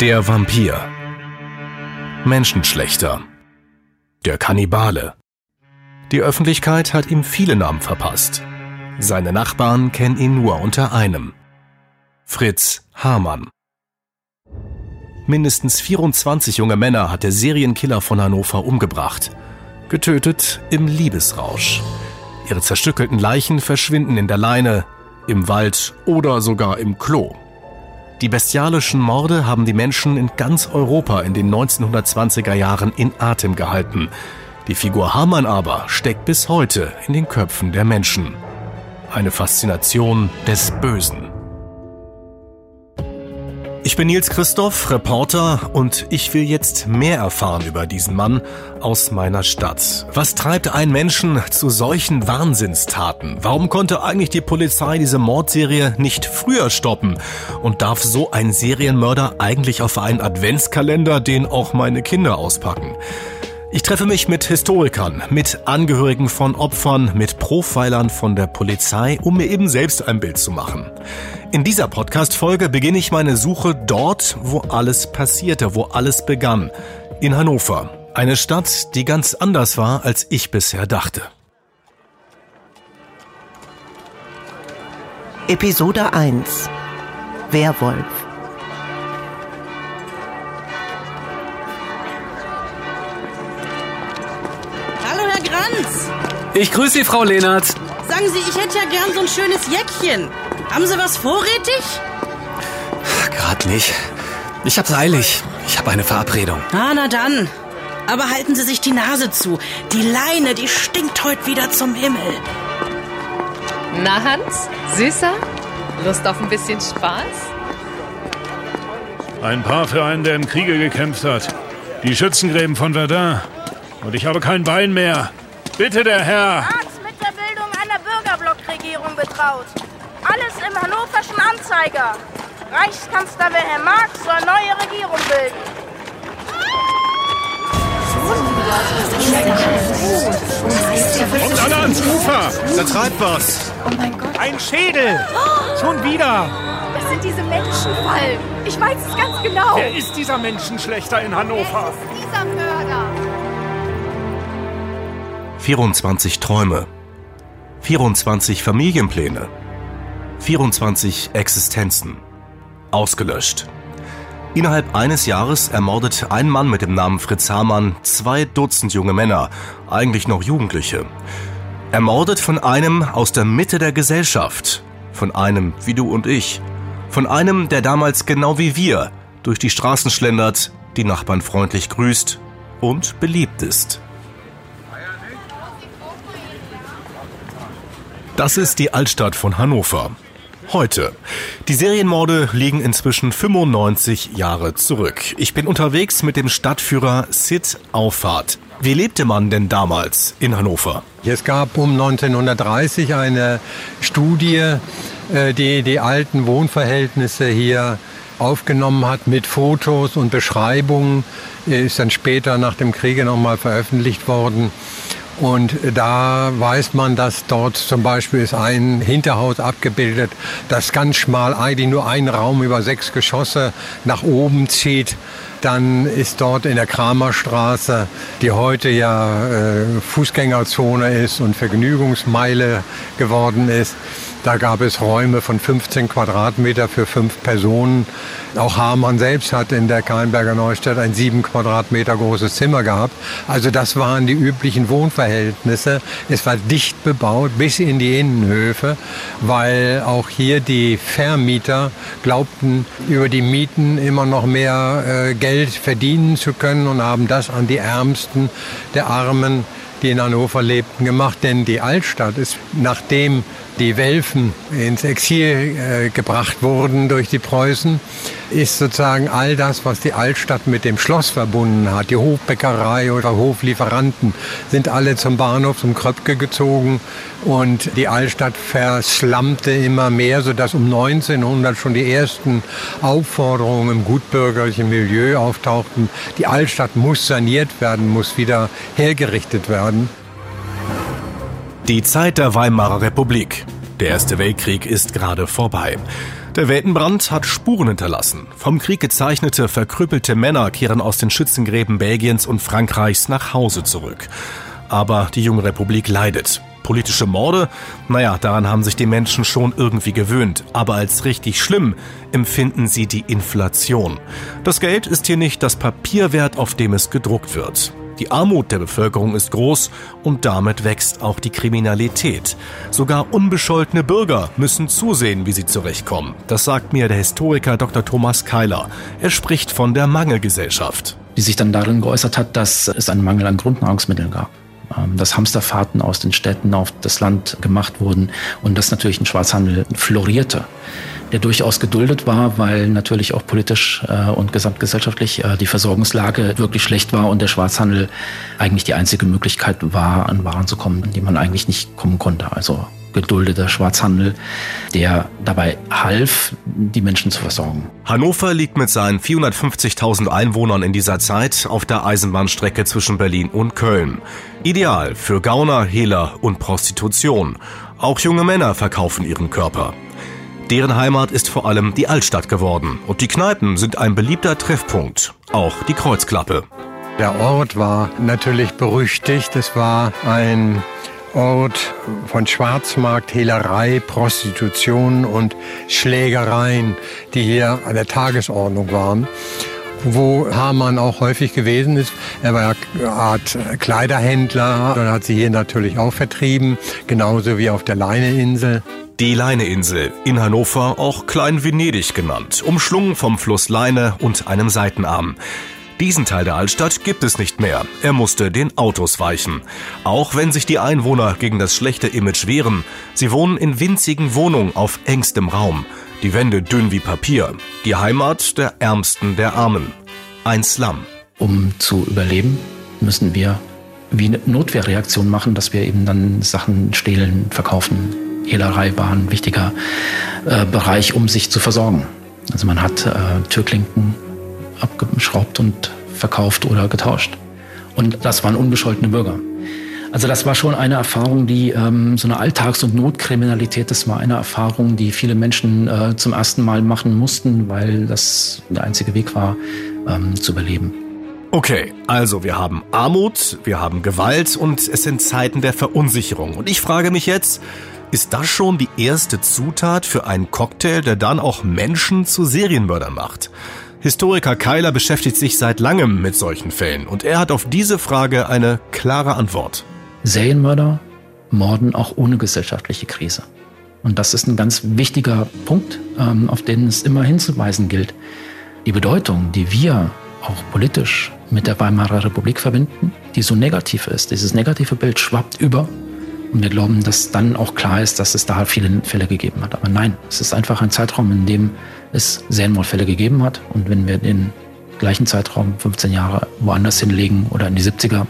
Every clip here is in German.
Der Vampir. Menschenschlechter. Der Kannibale. Die Öffentlichkeit hat ihm viele Namen verpasst. Seine Nachbarn kennen ihn nur unter einem. Fritz Hamann. Mindestens 24 junge Männer hat der Serienkiller von Hannover umgebracht. Getötet im Liebesrausch. Ihre zerstückelten Leichen verschwinden in der Leine, im Wald oder sogar im Klo. Die bestialischen Morde haben die Menschen in ganz Europa in den 1920er Jahren in Atem gehalten. Die Figur Hamann aber steckt bis heute in den Köpfen der Menschen. Eine Faszination des Bösen. Ich bin Nils Christoph, Reporter, und ich will jetzt mehr erfahren über diesen Mann aus meiner Stadt. Was treibt einen Menschen zu solchen Wahnsinnstaten? Warum konnte eigentlich die Polizei diese Mordserie nicht früher stoppen? Und darf so ein Serienmörder eigentlich auf einen Adventskalender, den auch meine Kinder auspacken? Ich treffe mich mit Historikern, mit Angehörigen von Opfern, mit Profilern von der Polizei, um mir eben selbst ein Bild zu machen. In dieser Podcast-Folge beginne ich meine Suche dort, wo alles passierte, wo alles begann. In Hannover. Eine Stadt, die ganz anders war, als ich bisher dachte. Episode 1 Werwolf Ich grüße Sie, Frau Lehnert. Sagen Sie, ich hätte ja gern so ein schönes Jäckchen. Haben Sie was vorrätig? Gerade nicht. Ich hab's eilig. Ich habe eine Verabredung. Ah, na dann. Aber halten Sie sich die Nase zu. Die Leine, die stinkt heute wieder zum Himmel. Na, Hans? Süßer? Lust auf ein bisschen Spaß? Ein Paar für einen, der im Kriege gekämpft hat. Die Schützengräben von Verdun. Und ich habe kein Bein mehr. Bitte, der Herr. Arzt mit der Bildung einer Bürgerblockregierung betraut. Alles im hannoverschen Anzeiger. Reichskanzler Wilhelm Marx soll neue Regierung bilden. Kommt alle ans Ufer! Da treibt was! Oh mein Gott. Ein Schädel! Schon wieder! Das sind diese Menschenfallen. Ich weiß es ganz genau. Wer ist dieser Menschenschlechter in Hannover? Wer ist dieser Mörder? 24 Träume, 24 Familienpläne, 24 Existenzen. Ausgelöscht. Innerhalb eines Jahres ermordet ein Mann mit dem Namen Fritz Hamann zwei Dutzend junge Männer, eigentlich noch Jugendliche. Ermordet von einem aus der Mitte der Gesellschaft, von einem wie du und ich, von einem, der damals genau wie wir durch die Straßen schlendert, die Nachbarn freundlich grüßt und beliebt ist. Das ist die Altstadt von Hannover. Heute. Die Serienmorde liegen inzwischen 95 Jahre zurück. Ich bin unterwegs mit dem Stadtführer Sid Auffahrt. Wie lebte man denn damals in Hannover? Es gab um 1930 eine Studie, äh, die die alten Wohnverhältnisse hier aufgenommen hat mit Fotos und Beschreibungen, ist dann später nach dem Kriege nochmal veröffentlicht worden. Und da weiß man, dass dort zum Beispiel ist ein Hinterhaus abgebildet, das ganz schmal eigentlich nur einen Raum über sechs Geschosse nach oben zieht. Dann ist dort in der Kramerstraße, die heute ja äh, Fußgängerzone ist und Vergnügungsmeile geworden ist, da gab es Räume von 15 Quadratmeter für fünf Personen. Auch Hamann selbst hat in der Keinberger Neustadt ein sieben Quadratmeter großes Zimmer gehabt. Also das waren die üblichen Wohnverhältnisse. Es war dicht bebaut bis in die Innenhöfe, weil auch hier die Vermieter glaubten, über die Mieten immer noch mehr äh, Geld verdienen zu können und haben das an die Ärmsten der Armen die in Hannover lebten, gemacht. Denn die Altstadt ist, nachdem die Welfen ins Exil äh, gebracht wurden durch die Preußen, ist sozusagen all das, was die Altstadt mit dem Schloss verbunden hat, die Hofbäckerei oder Hoflieferanten, sind alle zum Bahnhof, zum Kröpke gezogen und die Altstadt verslammte immer mehr, sodass um 1900 schon die ersten Aufforderungen im gutbürgerlichen Milieu auftauchten. Die Altstadt muss saniert werden, muss wieder hergerichtet werden. Die Zeit der Weimarer Republik. Der Erste Weltkrieg ist gerade vorbei. Der Weltenbrand hat Spuren hinterlassen. Vom Krieg gezeichnete, verkrüppelte Männer kehren aus den Schützengräben Belgiens und Frankreichs nach Hause zurück. Aber die junge Republik leidet. Politische Morde? Naja, daran haben sich die Menschen schon irgendwie gewöhnt. Aber als richtig schlimm empfinden sie die Inflation. Das Geld ist hier nicht das Papierwert, auf dem es gedruckt wird. Die Armut der Bevölkerung ist groß und damit wächst auch die Kriminalität. Sogar unbescholtene Bürger müssen zusehen, wie sie zurechtkommen. Das sagt mir der Historiker Dr. Thomas Keiler. Er spricht von der Mangelgesellschaft. Die sich dann darin geäußert hat, dass es einen Mangel an Grundnahrungsmitteln gab ähm, dass Hamsterfahrten aus den Städten auf das Land gemacht wurden und dass natürlich ein Schwarzhandel florierte der durchaus geduldet war, weil natürlich auch politisch äh, und gesamtgesellschaftlich äh, die Versorgungslage wirklich schlecht war und der Schwarzhandel eigentlich die einzige Möglichkeit war, an Waren zu kommen, an die man eigentlich nicht kommen konnte. Also geduldeter Schwarzhandel, der dabei half, die Menschen zu versorgen. Hannover liegt mit seinen 450.000 Einwohnern in dieser Zeit auf der Eisenbahnstrecke zwischen Berlin und Köln. Ideal für Gauner, Hehler und Prostitution. Auch junge Männer verkaufen ihren Körper. Deren Heimat ist vor allem die Altstadt geworden und die Kneipen sind ein beliebter Treffpunkt, auch die Kreuzklappe. Der Ort war natürlich berüchtigt. Es war ein Ort von Schwarzmarkt, Hehlerei, Prostitution und Schlägereien, die hier an der Tagesordnung waren. Wo Hamann auch häufig gewesen ist. Er war eine Art Kleiderhändler und hat sie hier natürlich auch vertrieben, genauso wie auf der Leineinsel. Die Leineinsel, in Hannover auch Klein Venedig genannt, umschlungen vom Fluss Leine und einem Seitenarm. Diesen Teil der Altstadt gibt es nicht mehr. Er musste den Autos weichen. Auch wenn sich die Einwohner gegen das schlechte Image wehren. Sie wohnen in winzigen Wohnungen auf engstem Raum. Die Wände dünn wie Papier. Die Heimat der Ärmsten der Armen. Ein Slum. Um zu überleben, müssen wir wie eine Notwehrreaktion machen, dass wir eben dann Sachen stehlen, verkaufen, Hehlerei war ein wichtiger äh, Bereich, um sich zu versorgen. Also man hat äh, Türklinken abgeschraubt und verkauft oder getauscht. Und das waren unbescholtene Bürger. Also das war schon eine Erfahrung, die ähm, so eine Alltags- und Notkriminalität, das war eine Erfahrung, die viele Menschen äh, zum ersten Mal machen mussten, weil das der einzige Weg war, ähm, zu überleben. Okay, also wir haben Armut, wir haben Gewalt und es sind Zeiten der Verunsicherung. Und ich frage mich jetzt, ist das schon die erste Zutat für einen Cocktail, der dann auch Menschen zu Serienmördern macht? Historiker Keiler beschäftigt sich seit langem mit solchen Fällen und er hat auf diese Frage eine klare Antwort. Serienmörder morden auch ohne gesellschaftliche Krise. Und das ist ein ganz wichtiger Punkt, ähm, auf den es immer hinzuweisen gilt. Die Bedeutung, die wir auch politisch mit der Weimarer Republik verbinden, die so negativ ist, dieses negative Bild schwappt über und wir glauben, dass dann auch klar ist, dass es da viele Fälle gegeben hat. Aber nein, es ist einfach ein Zeitraum, in dem es Serienmordfälle gegeben hat. Und wenn wir den gleichen Zeitraum, 15 Jahre, woanders hinlegen oder in die 70er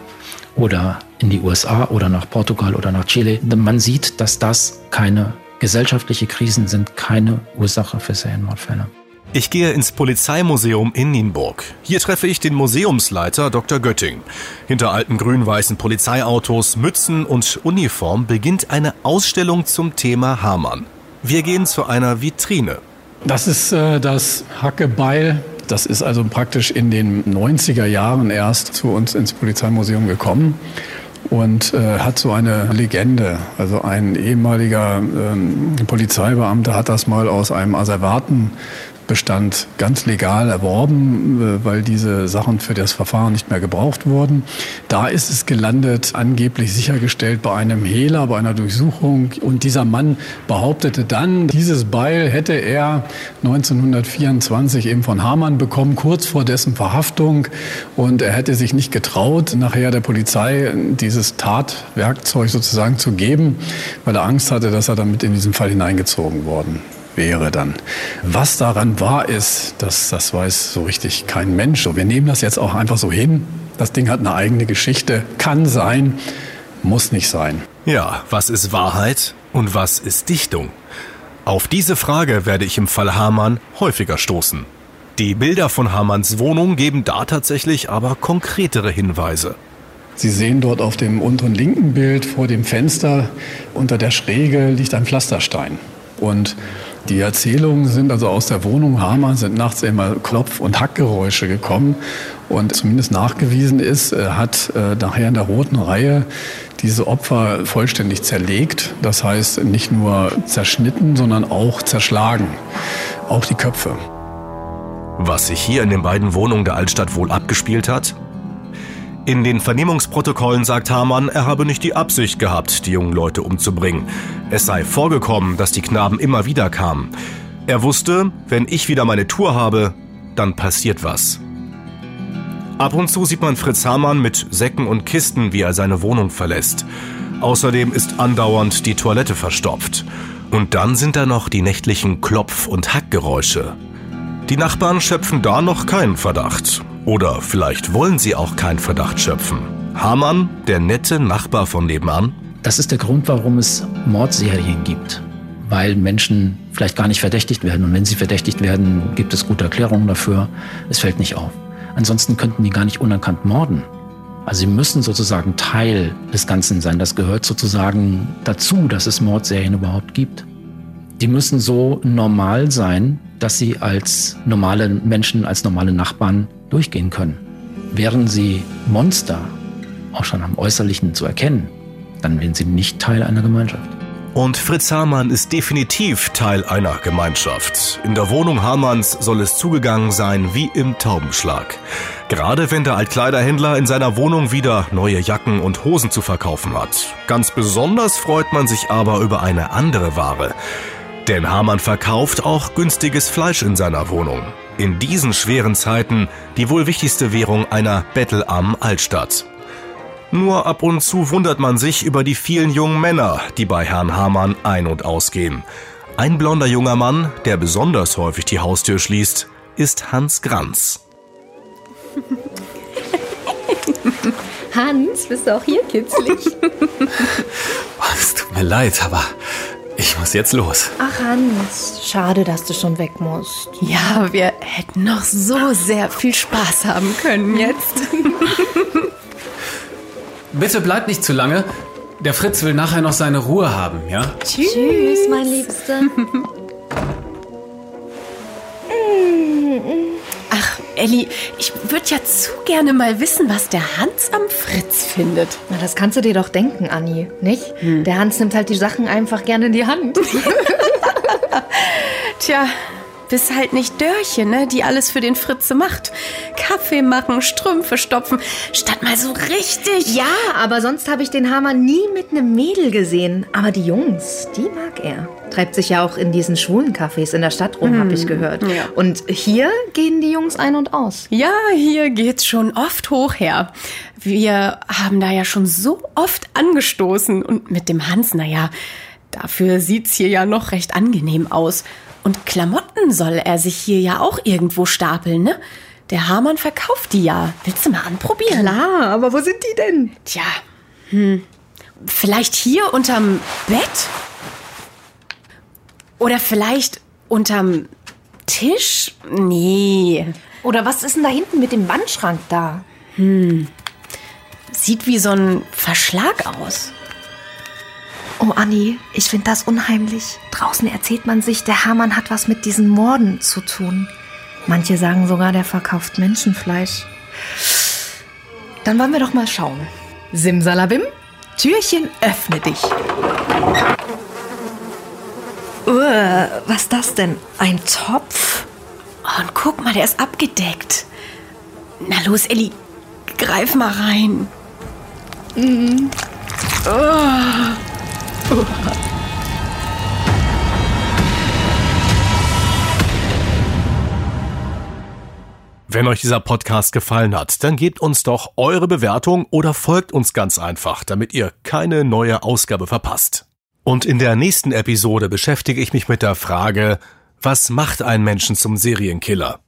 oder in die USA oder nach Portugal oder nach Chile, man sieht, dass das keine gesellschaftliche Krisen sind, keine Ursache für Serienmordfälle. Ich gehe ins Polizeimuseum in Nienburg. Hier treffe ich den Museumsleiter Dr. Götting. Hinter alten grün-weißen Polizeiautos, Mützen und Uniform beginnt eine Ausstellung zum Thema Hamann. Wir gehen zu einer Vitrine. Das ist äh, das Hackebeil. Das ist also praktisch in den 90er Jahren erst zu uns ins Polizeimuseum gekommen und äh, hat so eine Legende. Also ein ehemaliger ähm, Polizeibeamter hat das mal aus einem Asservaten Bestand ganz legal erworben, äh, weil diese Sachen für das Verfahren nicht mehr gebraucht wurden. Da ist es gelandet, angeblich sichergestellt bei einem Hehler, bei einer Durchsuchung. Und dieser Mann behauptete dann, dieses Beil hätte er 1924 eben von Hamann bekommen, kurz vor dessen Verhaftung. Und er hätte sich nicht getraut, nachher der Polizei dieses Tatwerkzeug sozusagen zu geben, weil er Angst hatte, dass er damit in diesen Fall hineingezogen worden wäre dann. Was daran wahr ist, das, das weiß so richtig kein Mensch. wir nehmen das jetzt auch einfach so hin. Das Ding hat eine eigene Geschichte, kann sein, muss nicht sein. Ja, was ist Wahrheit und was ist Dichtung? Auf diese Frage werde ich im Fall Hamann häufiger stoßen. Die Bilder von Hamanns Wohnung geben da tatsächlich aber konkretere Hinweise. Sie sehen dort auf dem unteren linken Bild vor dem Fenster unter der Schräge liegt ein Pflasterstein. Und Die Erzählungen sind also aus der Wohnung Hamann sind nachts immer Klopf- und Hackgeräusche gekommen. Und zumindest nachgewiesen ist, er hat äh, nachher in der roten Reihe diese Opfer vollständig zerlegt. Das heißt nicht nur zerschnitten, sondern auch zerschlagen. Auch die Köpfe. Was sich hier in den beiden Wohnungen der Altstadt wohl abgespielt hat? In den Vernehmungsprotokollen sagt Hamann, er habe nicht die Absicht gehabt, die jungen Leute umzubringen. Es sei vorgekommen, dass die Knaben immer wieder kamen. Er wusste, wenn ich wieder meine Tour habe, dann passiert was. Ab und zu sieht man Fritz Hamann mit Säcken und Kisten, wie er seine Wohnung verlässt. Außerdem ist andauernd die Toilette verstopft. Und dann sind da noch die nächtlichen Klopf- und Hackgeräusche. Die Nachbarn schöpfen da noch keinen Verdacht. Oder vielleicht wollen sie auch keinen Verdacht schöpfen. Hamann, der nette Nachbar von nebenan? Das ist der Grund, warum es Mordserien gibt. Weil Menschen vielleicht gar nicht verdächtigt werden. Und wenn sie verdächtigt werden, gibt es gute Erklärungen dafür. Es fällt nicht auf. Ansonsten könnten die gar nicht unerkannt morden. Also sie müssen sozusagen Teil des Ganzen sein. Das gehört sozusagen dazu, dass es Mordserien überhaupt gibt. Die müssen so normal sein, dass sie als normale Menschen, als normale Nachbarn durchgehen können. Wären sie Monster, auch schon am Äußerlichen zu erkennen, dann wären sie nicht Teil einer Gemeinschaft. Und Fritz Hamann ist definitiv Teil einer Gemeinschaft. In der Wohnung Hamanns soll es zugegangen sein wie im Taubenschlag. Gerade wenn der Altkleiderhändler in seiner Wohnung wieder neue Jacken und Hosen zu verkaufen hat. Ganz besonders freut man sich aber über eine andere Ware. Denn Hamann verkauft auch günstiges Fleisch in seiner Wohnung. In diesen schweren Zeiten die wohl wichtigste Währung einer bettelarmen Altstadt. Nur ab und zu wundert man sich über die vielen jungen Männer, die bei Herrn Hamann ein- und ausgehen. Ein blonder junger Mann, der besonders häufig die Haustür schließt, ist Hans Granz. Hans, bist du auch hier kitzlig? Es tut mir leid, aber ich muss jetzt los. Ach Hans, schade, dass du schon weg musst. Ja, wir hätten noch so sehr viel Spaß haben können jetzt. Bitte bleibt nicht zu lange. Der Fritz will nachher noch seine Ruhe haben, ja? Tschüss, Tschüss mein Liebster. Elli, ich würde ja zu gerne mal wissen, was der Hans am Fritz findet. Na, das kannst du dir doch denken, Anni, nicht? Hm. Der Hans nimmt halt die Sachen einfach gerne in die Hand. Tja, bist halt nicht Dörche, ne, die alles für den Fritze macht. Kaffee machen, Strümpfe stopfen, statt mal so richtig. Ja, aber sonst habe ich den Hammer nie mit einem Mädel gesehen. Aber die Jungs, die mag er. Treibt sich ja auch in diesen schwulen Cafés in der Stadt rum, hm. habe ich gehört. Ja. Und hier gehen die Jungs ein und aus. Ja, hier geht's schon oft hoch her. Wir haben da ja schon so oft angestoßen. Und mit dem Hans, naja, dafür sieht's hier ja noch recht angenehm aus. Und Klamotten soll er sich hier ja auch irgendwo stapeln, ne? Der Hamann verkauft die ja. Willst du mal anprobieren? Klar, aber wo sind die denn? Tja, hm. Vielleicht hier unterm Bett? Oder vielleicht unterm Tisch? Nee. Oder was ist denn da hinten mit dem Wandschrank da? Hm. Sieht wie so ein Verschlag aus. Oh, Anni, ich finde das unheimlich. Draußen erzählt man sich, der Hamann hat was mit diesen Morden zu tun. Manche sagen sogar, der verkauft Menschenfleisch. Dann wollen wir doch mal schauen. Simsalabim, Türchen, öffne dich. Uh, was ist das denn? Ein Topf? Oh, und guck mal, der ist abgedeckt. Na los, Elli, greif mal rein. Mm. Oh. Wenn euch dieser Podcast gefallen hat, dann gebt uns doch eure Bewertung oder folgt uns ganz einfach, damit ihr keine neue Ausgabe verpasst. Und in der nächsten Episode beschäftige ich mich mit der Frage, was macht einen Menschen zum Serienkiller?